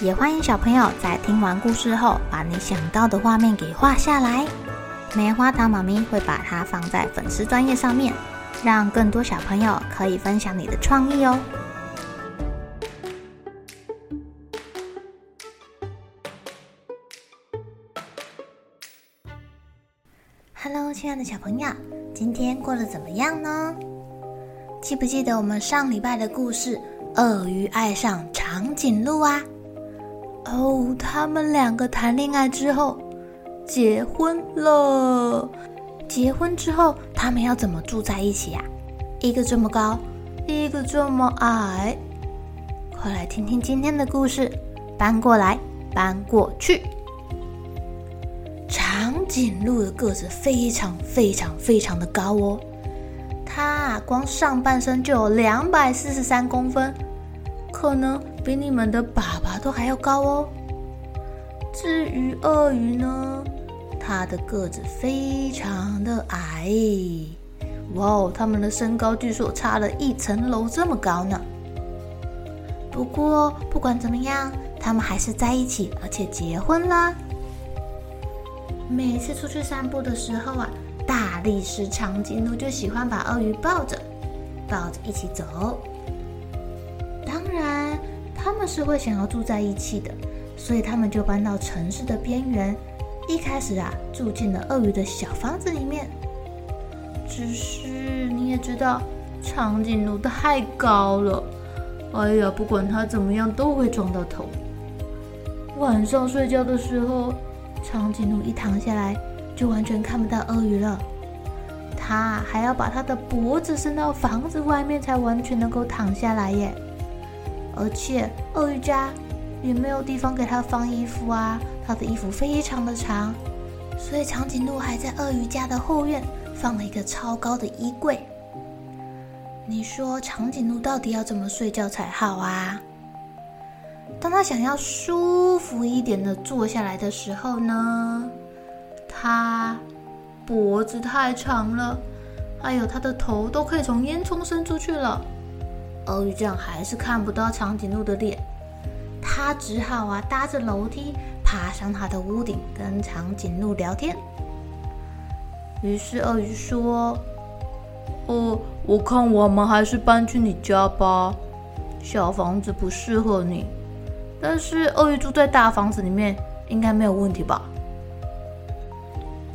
也欢迎小朋友在听完故事后，把你想到的画面给画下来。棉花糖妈咪会把它放在粉丝专页上面，让更多小朋友可以分享你的创意哦。Hello，亲爱的小朋友，今天过得怎么样呢？记不记得我们上礼拜的故事《鳄鱼爱上长颈鹿》啊？哦，他们两个谈恋爱之后结婚了。结婚之后，他们要怎么住在一起呀？一个这么高，一个这么矮。快来听听今天的故事。搬过来，搬过去。长颈鹿的个子非常非常非常的高哦，它光上半身就有两百四十三公分，可能。比你们的爸爸都还要高哦。至于鳄鱼呢，它的个子非常的矮。哇哦，他们的身高据说差了一层楼这么高呢。不过不管怎么样，他们还是在一起，而且结婚了。每次出去散步的时候啊，大力士长颈鹿就喜欢把鳄鱼抱着，抱着一起走。当然。他们是会想要住在一起的，所以他们就搬到城市的边缘。一开始啊，住进了鳄鱼的小房子里面。只是你也知道，长颈鹿太高了，哎呀，不管它怎么样都会撞到头。晚上睡觉的时候，长颈鹿一躺下来就完全看不到鳄鱼了。它还要把它的脖子伸到房子外面，才完全能够躺下来耶。而且鳄鱼家也没有地方给它放衣服啊，它的衣服非常的长，所以长颈鹿还在鳄鱼家的后院放了一个超高的衣柜。你说长颈鹿到底要怎么睡觉才好啊？当它想要舒服一点的坐下来的时候呢，它脖子太长了，还有它的头都可以从烟囱伸出去了。鳄鱼这样还是看不到长颈鹿的脸，他只好啊搭着楼梯爬上他的屋顶跟长颈鹿聊天。于是鳄鱼说：“哦，我看我们还是搬去你家吧，小房子不适合你。但是鳄鱼住在大房子里面应该没有问题吧？”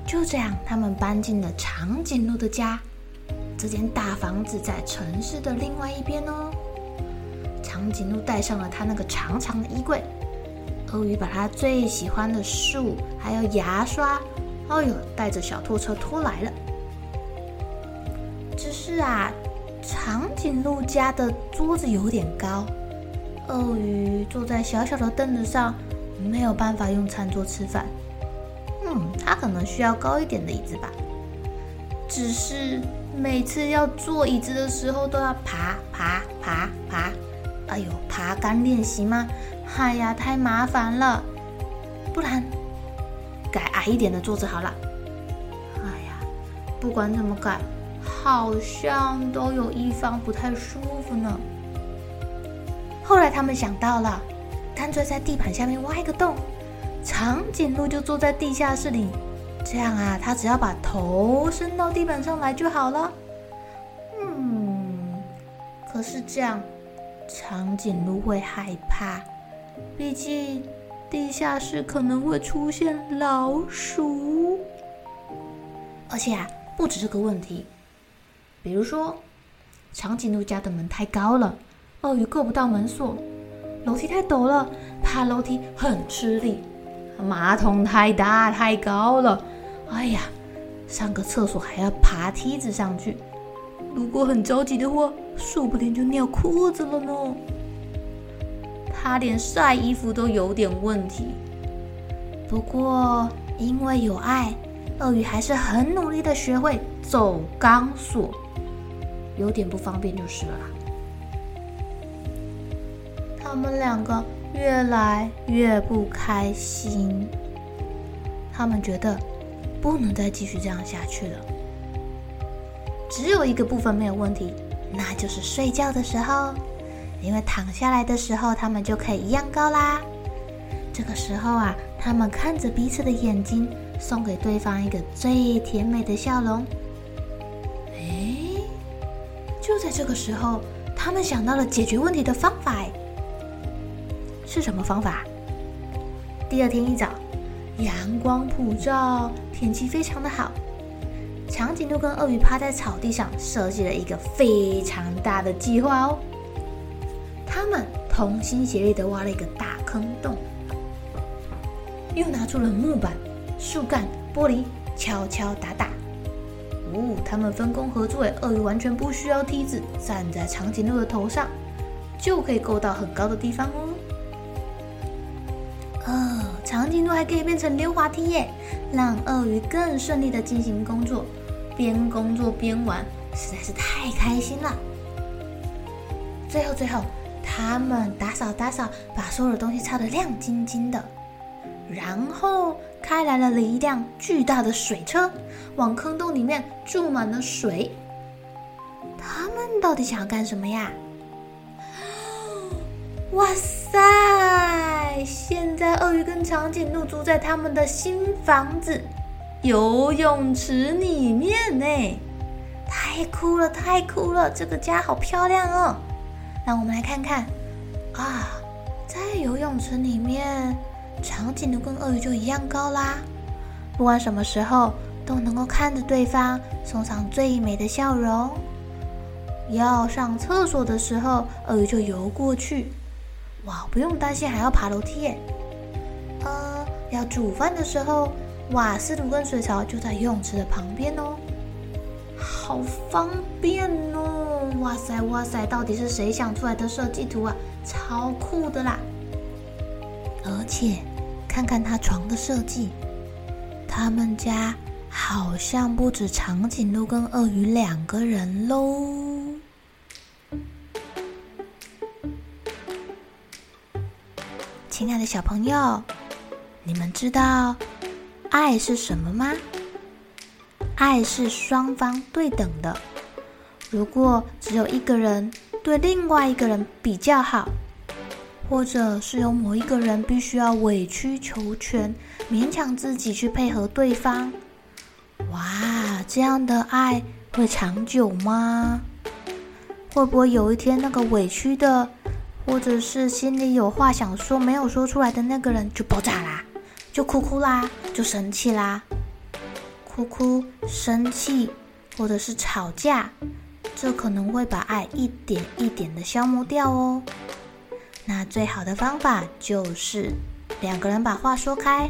就这样，他们搬进了长颈鹿的家。这间大房子在城市的另外一边哦。长颈鹿带上了他那个长长的衣柜，鳄鱼把他最喜欢的树还有牙刷，哦呦，带着小拖车拖来了。只是啊，长颈鹿家的桌子有点高，鳄鱼坐在小小的凳子上，没有办法用餐桌吃饭。嗯，他可能需要高一点的椅子吧。只是。每次要坐椅子的时候，都要爬爬爬爬，哎呦，爬杆练习吗？哎呀，太麻烦了。不然改矮一点的桌子好了。哎呀，不管怎么改，好像都有一方不太舒服呢。后来他们想到了，干脆在地板下面挖一个洞，长颈鹿就坐在地下室里。这样啊，他只要把头伸到地板上来就好了。嗯，可是这样，长颈鹿会害怕，毕竟地下室可能会出现老鼠。而且啊，不止这个问题，比如说，长颈鹿家的门太高了，鳄鱼够不到门锁；楼梯太陡了，爬楼梯很吃力。马桶太大太高了，哎呀，上个厕所还要爬梯子上去。如果很着急的话，说不定就尿裤子了呢。他连晒衣服都有点问题。不过因为有爱，鳄鱼还是很努力的学会走钢索，有点不方便就是了。他们两个越来越不开心，他们觉得不能再继续这样下去了。只有一个部分没有问题，那就是睡觉的时候，因为躺下来的时候，他们就可以一样高啦。这个时候啊，他们看着彼此的眼睛，送给对方一个最甜美的笑容。哎，就在这个时候，他们想到了解决问题的方法。是什么方法？第二天一早，阳光普照，天气非常的好。长颈鹿跟鳄鱼趴在草地上，设计了一个非常大的计划哦。他们同心协力的挖了一个大坑洞，又拿出了木板、树干、玻璃，敲敲打打。哦，他们分工合作，鳄鱼完全不需要梯子，站在长颈鹿的头上，就可以够到很高的地方哦。长颈鹿还可以变成溜滑梯耶，让鳄鱼更顺利地进行工作。边工作边玩，实在是太开心了。最后，最后，他们打扫打扫，把所有的东西擦得亮晶晶的，然后开来了一辆巨大的水车，往坑洞里面注满了水。他们到底想要干什么呀？哇塞！现在鳄鱼跟长颈鹿住在他们的新房子。游泳池里面呢，太酷了，太酷了！这个家好漂亮哦。让我们来看看啊，在游泳池里面，长颈鹿跟鳄鱼就一样高啦。不管什么时候都能够看着对方，送上最美的笑容。要上厕所的时候，鳄鱼就游过去，哇，不用担心还要爬楼梯耶。呃，要煮饭的时候。瓦斯炉跟水槽就在游泳池的旁边哦，好方便哦！哇塞哇塞，到底是谁想出来的设计图啊？超酷的啦！而且看看他床的设计，他们家好像不止长颈鹿跟鳄鱼两个人喽。亲爱的小朋友，你们知道爱是什么吗？爱是双方对等的。如果只有一个人对另外一个人比较好，或者是有某一个人必须要委曲求全，勉强自己去配合对方，哇，这样的爱会长久吗？会不会有一天那个委屈的，或者是心里有话想说没有说出来的那个人就爆炸啦？就哭哭啦，就生气啦，哭哭、生气，或者是吵架，这可能会把爱一点一点的消磨掉哦。那最好的方法就是两个人把话说开，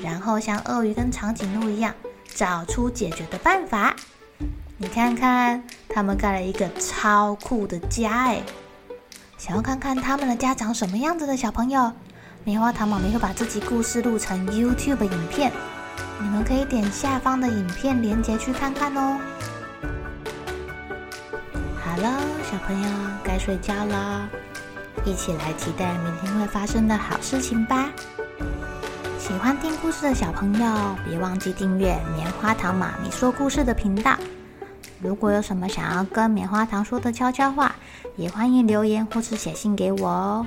然后像鳄鱼跟长颈鹿一样，找出解决的办法。你看看，他们盖了一个超酷的家哎！想要看看他们的家长什么样子的小朋友？棉花糖妈咪会把这集故事录成 YouTube 影片，你们可以点下方的影片链接去看看哦。好了，小朋友该睡觉了，一起来期待明天会发生的好事情吧。喜欢听故事的小朋友，别忘记订阅棉花糖妈咪说故事的频道。如果有什么想要跟棉花糖说的悄悄话，也欢迎留言或是写信给我哦。